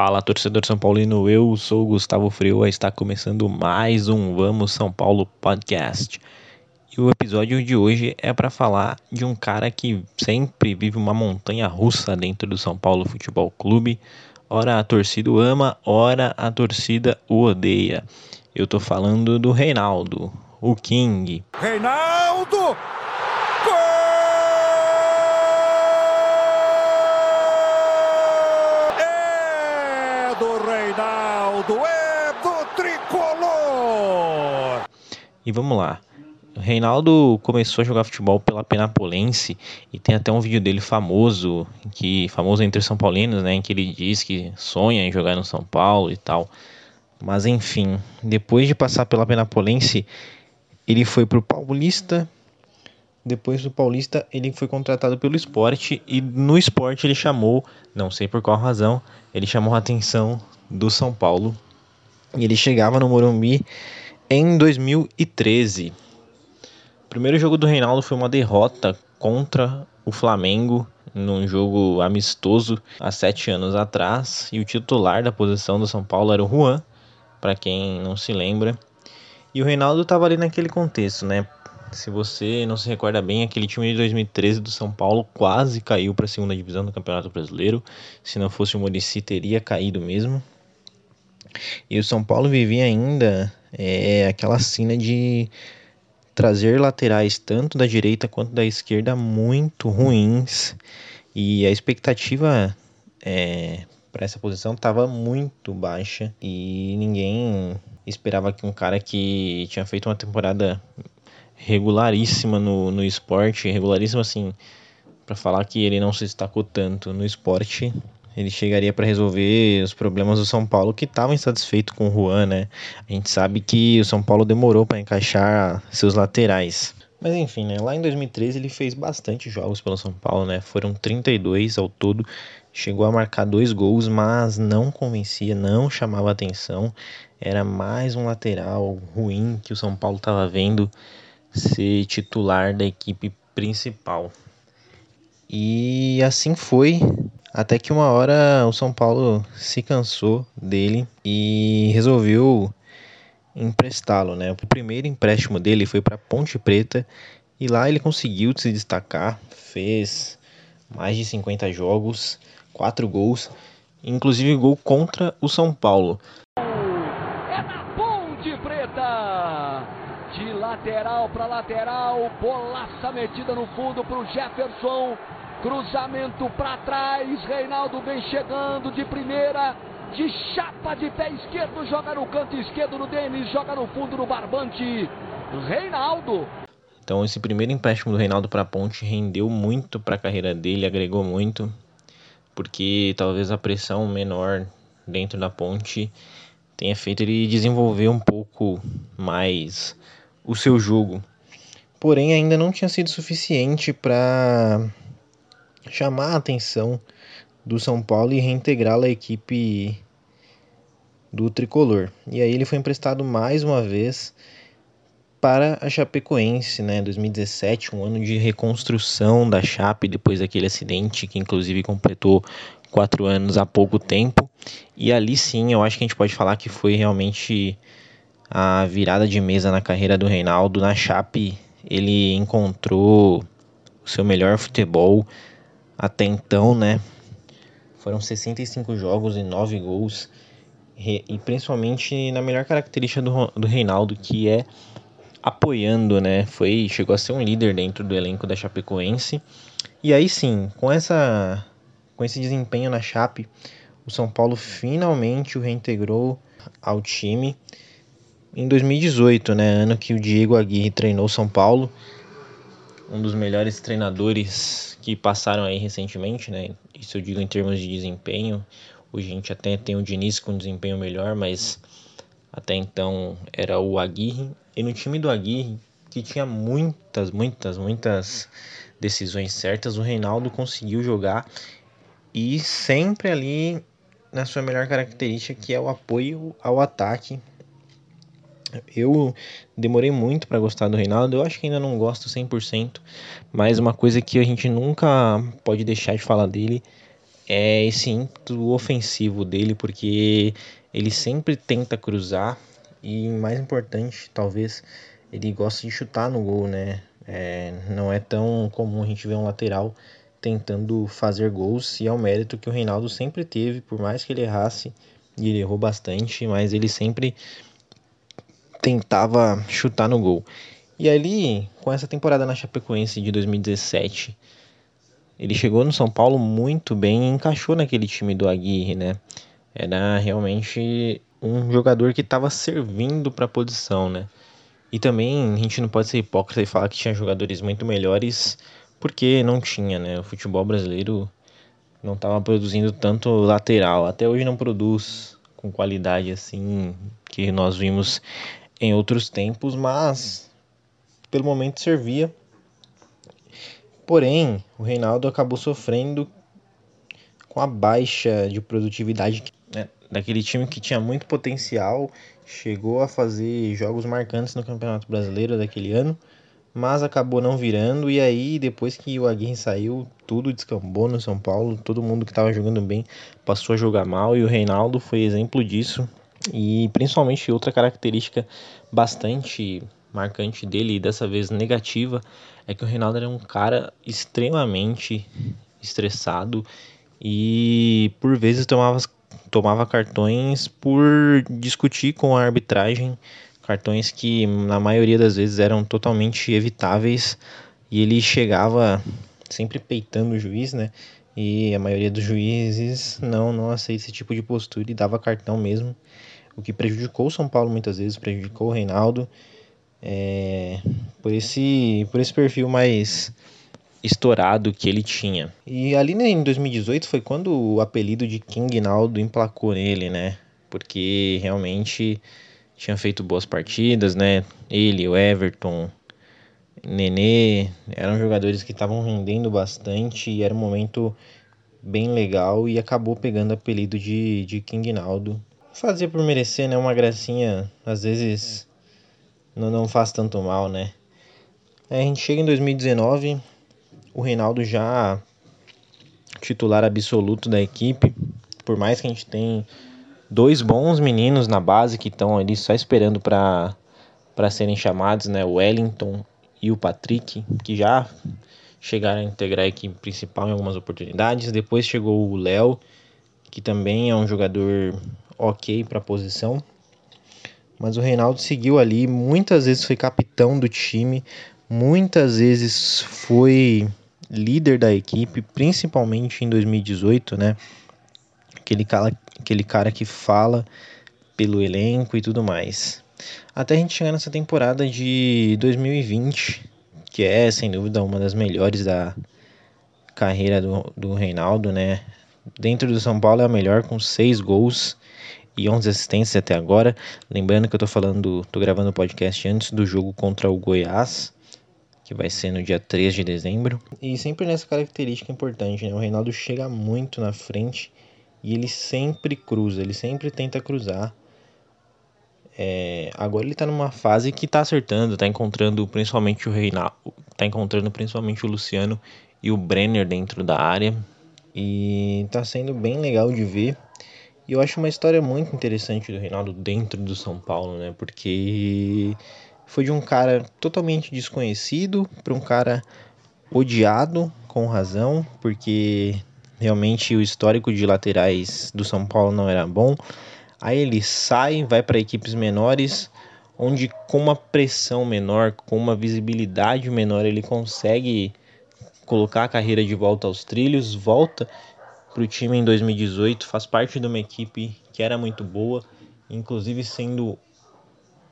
Fala, torcedor São Paulino, eu sou Gustavo Freua, está começando mais um Vamos São Paulo podcast. E o episódio de hoje é para falar de um cara que sempre vive uma montanha russa dentro do São Paulo Futebol Clube. Ora a torcida o ama, ora a torcida o odeia. Eu tô falando do Reinaldo, o King. Reinaldo! Reinaldo é do tricolor. E vamos lá. O Reinaldo começou a jogar futebol pela Penapolense e tem até um vídeo dele famoso, que famoso entre São Paulinos, né, em que ele diz que sonha em jogar no São Paulo e tal. Mas enfim, depois de passar pela Penapolense, ele foi pro Paulista. Depois do Paulista, ele foi contratado pelo esporte e no esporte ele chamou, não sei por qual razão, ele chamou a atenção do São Paulo. E ele chegava no Morumbi em 2013. O primeiro jogo do Reinaldo foi uma derrota contra o Flamengo num jogo amistoso há sete anos atrás. E o titular da posição do São Paulo era o Juan, para quem não se lembra. E o Reinaldo estava ali naquele contexto, né? Se você não se recorda bem, aquele time de 2013 do São Paulo quase caiu para a segunda divisão do Campeonato Brasileiro. Se não fosse o Murici, teria caído mesmo. E o São Paulo vivia ainda é, aquela cena de trazer laterais tanto da direita quanto da esquerda muito ruins. E a expectativa é, para essa posição estava muito baixa e ninguém esperava que um cara que tinha feito uma temporada regularíssima no, no esporte, regularíssima assim, para falar que ele não se destacou tanto no esporte, ele chegaria para resolver os problemas do São Paulo que estavam insatisfeito com o Juan, né? A gente sabe que o São Paulo demorou para encaixar seus laterais. Mas enfim, né? Lá em 2013 ele fez bastante jogos pelo São Paulo, né? Foram 32 ao todo. Chegou a marcar dois gols, mas não convencia, não chamava atenção. Era mais um lateral ruim que o São Paulo estava vendo ser titular da equipe principal. E assim foi até que uma hora o São Paulo se cansou dele e resolveu emprestá-lo, né? O primeiro empréstimo dele foi para Ponte Preta e lá ele conseguiu se destacar, fez mais de 50 jogos, 4 gols, inclusive gol contra o São Paulo. É na Ponte Preta! De lateral para lateral, bolaça metida no fundo para o Jefferson. Cruzamento para trás, Reinaldo vem chegando de primeira, de chapa de pé esquerdo, joga no canto esquerdo no Denis, joga no fundo no barbante. Reinaldo. Então esse primeiro empréstimo do Reinaldo para a Ponte rendeu muito para a carreira dele, agregou muito, porque talvez a pressão menor dentro da Ponte tenha feito ele desenvolver um pouco mais o seu jogo. Porém, ainda não tinha sido suficiente para chamar a atenção do São Paulo e reintegrá-la à equipe do tricolor. E aí ele foi emprestado mais uma vez para a Chapecoense, né, 2017, um ano de reconstrução da Chape depois daquele acidente que inclusive completou quatro anos há pouco tempo. E ali sim, eu acho que a gente pode falar que foi realmente a virada de mesa na carreira do Reinaldo. Na Chape, ele encontrou o seu melhor futebol, até então, né? Foram 65 jogos e 9 gols. E principalmente na melhor característica do, do Reinaldo, que é apoiando, né? Foi, chegou a ser um líder dentro do elenco da Chapecoense. E aí sim, com essa com esse desempenho na Chape, o São Paulo finalmente o reintegrou ao time em 2018, né, ano que o Diego Aguirre treinou São Paulo um dos melhores treinadores que passaram aí recentemente, né? Isso eu digo em termos de desempenho. Hoje a gente até tem o Diniz com desempenho melhor, mas até então era o Aguirre. E no time do Aguirre, que tinha muitas, muitas, muitas decisões certas, o Reinaldo conseguiu jogar e sempre ali na sua melhor característica, que é o apoio ao ataque eu demorei muito para gostar do Reinaldo, eu acho que ainda não gosto 100%, mas uma coisa que a gente nunca pode deixar de falar dele é esse ímpeto ofensivo dele, porque ele sempre tenta cruzar e mais importante, talvez, ele gosta de chutar no gol, né? É, não é tão comum a gente ver um lateral tentando fazer gols e é o mérito que o Reinaldo sempre teve, por mais que ele errasse, e ele errou bastante, mas ele sempre tentava chutar no gol. E ali, com essa temporada na Chapecoense de 2017, ele chegou no São Paulo muito bem e encaixou naquele time do Aguirre, né? Era realmente um jogador que estava servindo para a posição, né? E também a gente não pode ser hipócrita e falar que tinha jogadores muito melhores, porque não tinha, né? O futebol brasileiro não estava produzindo tanto lateral, até hoje não produz com qualidade assim que nós vimos em outros tempos, mas pelo momento servia. Porém, o Reinaldo acabou sofrendo com a baixa de produtividade né, daquele time que tinha muito potencial, chegou a fazer jogos marcantes no Campeonato Brasileiro daquele ano, mas acabou não virando e aí depois que o Aguirre saiu, tudo descambou no São Paulo, todo mundo que estava jogando bem passou a jogar mal e o Reinaldo foi exemplo disso. E principalmente outra característica bastante marcante dele, e dessa vez negativa, é que o Reinaldo era um cara extremamente estressado e por vezes tomava, tomava cartões por discutir com a arbitragem, cartões que na maioria das vezes eram totalmente evitáveis e ele chegava sempre peitando o juiz, né? E a maioria dos juízes não não aceita esse tipo de postura e dava cartão mesmo, o que prejudicou o São Paulo muitas vezes, prejudicou o Reinaldo. É, por esse por esse perfil mais estourado que ele tinha. E ali né, em 2018 foi quando o apelido de King Naldo emplacou nele, né? Porque realmente tinha feito boas partidas, né? Ele, o Everton, Nenê, eram jogadores que estavam rendendo bastante e era um momento bem legal e acabou pegando apelido de, de King Naldo. Fazia por merecer, né? Uma gracinha, às vezes não, não faz tanto mal, né? Aí a gente chega em 2019, o Reinaldo já titular absoluto da equipe, por mais que a gente tenha dois bons meninos na base que estão ali só esperando para para serem chamados, né, o Wellington e o Patrick, que já chegaram a integrar a equipe principal em algumas oportunidades. Depois chegou o Léo, que também é um jogador ok para a posição. Mas o Reinaldo seguiu ali, muitas vezes foi capitão do time, muitas vezes foi líder da equipe, principalmente em 2018, né? Aquele cara, aquele cara que fala pelo elenco e tudo mais. Até a gente chegar nessa temporada de 2020, que é sem dúvida uma das melhores da carreira do, do Reinaldo, né? Dentro do São Paulo é a melhor, com seis gols e 11 assistências até agora. Lembrando que eu tô falando, tô gravando o podcast antes do jogo contra o Goiás que vai ser no dia 3 de dezembro. E sempre nessa característica importante, né? O Reinaldo chega muito na frente e ele sempre cruza, ele sempre tenta cruzar. É, agora ele tá numa fase que tá acertando, tá encontrando principalmente o Reinaldo, tá encontrando principalmente o Luciano e o Brenner dentro da área. E tá sendo bem legal de ver. E eu acho uma história muito interessante do Reinaldo dentro do São Paulo, né? Porque foi de um cara totalmente desconhecido para um cara odiado com razão, porque realmente o histórico de laterais do São Paulo não era bom. Aí ele sai, vai para equipes menores, onde com uma pressão menor, com uma visibilidade menor, ele consegue colocar a carreira de volta aos trilhos, volta para o time em 2018, faz parte de uma equipe que era muito boa, inclusive sendo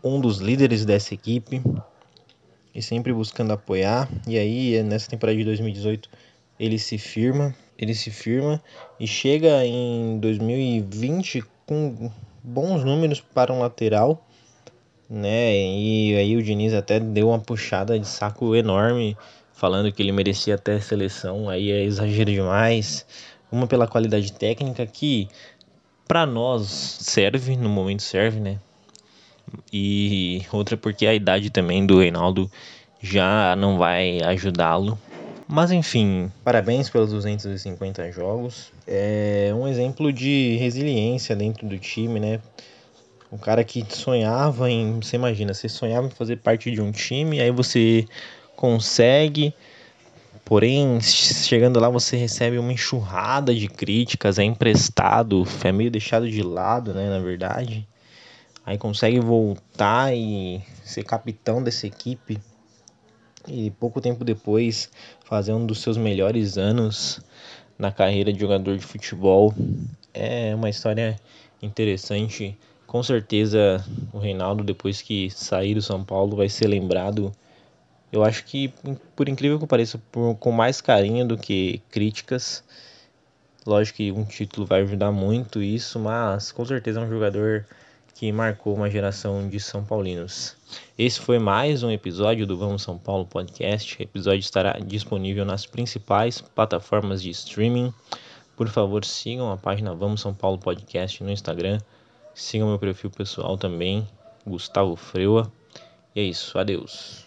um dos líderes dessa equipe e sempre buscando apoiar. E aí, nessa temporada de 2018, ele se firma, ele se firma e chega em 2020 com bons números para um lateral, né? E aí o Diniz até deu uma puxada de saco enorme, falando que ele merecia até seleção. Aí é exagero demais. Uma pela qualidade técnica que para nós serve, no momento serve, né? e outra porque a idade também do Reinaldo já não vai ajudá-lo. Mas enfim, parabéns pelos 250 jogos. É um exemplo de resiliência dentro do time, né? Um cara que sonhava em. Você imagina, você sonhava em fazer parte de um time, aí você consegue. Porém, chegando lá você recebe uma enxurrada de críticas, é emprestado, é meio deixado de lado, né, na verdade. Aí consegue voltar e ser capitão dessa equipe e pouco tempo depois fazer um dos seus melhores anos na carreira de jogador de futebol. É uma história interessante. Com certeza o Reinaldo, depois que sair do São Paulo, vai ser lembrado. Eu acho que, por incrível que pareça, por, com mais carinho do que críticas. Lógico que um título vai ajudar muito isso, mas com certeza é um jogador que marcou uma geração de São Paulinos. Esse foi mais um episódio do Vamos São Paulo Podcast. O episódio estará disponível nas principais plataformas de streaming. Por favor, sigam a página Vamos São Paulo Podcast no Instagram. Sigam meu perfil pessoal também, Gustavo Freua. E é isso, adeus.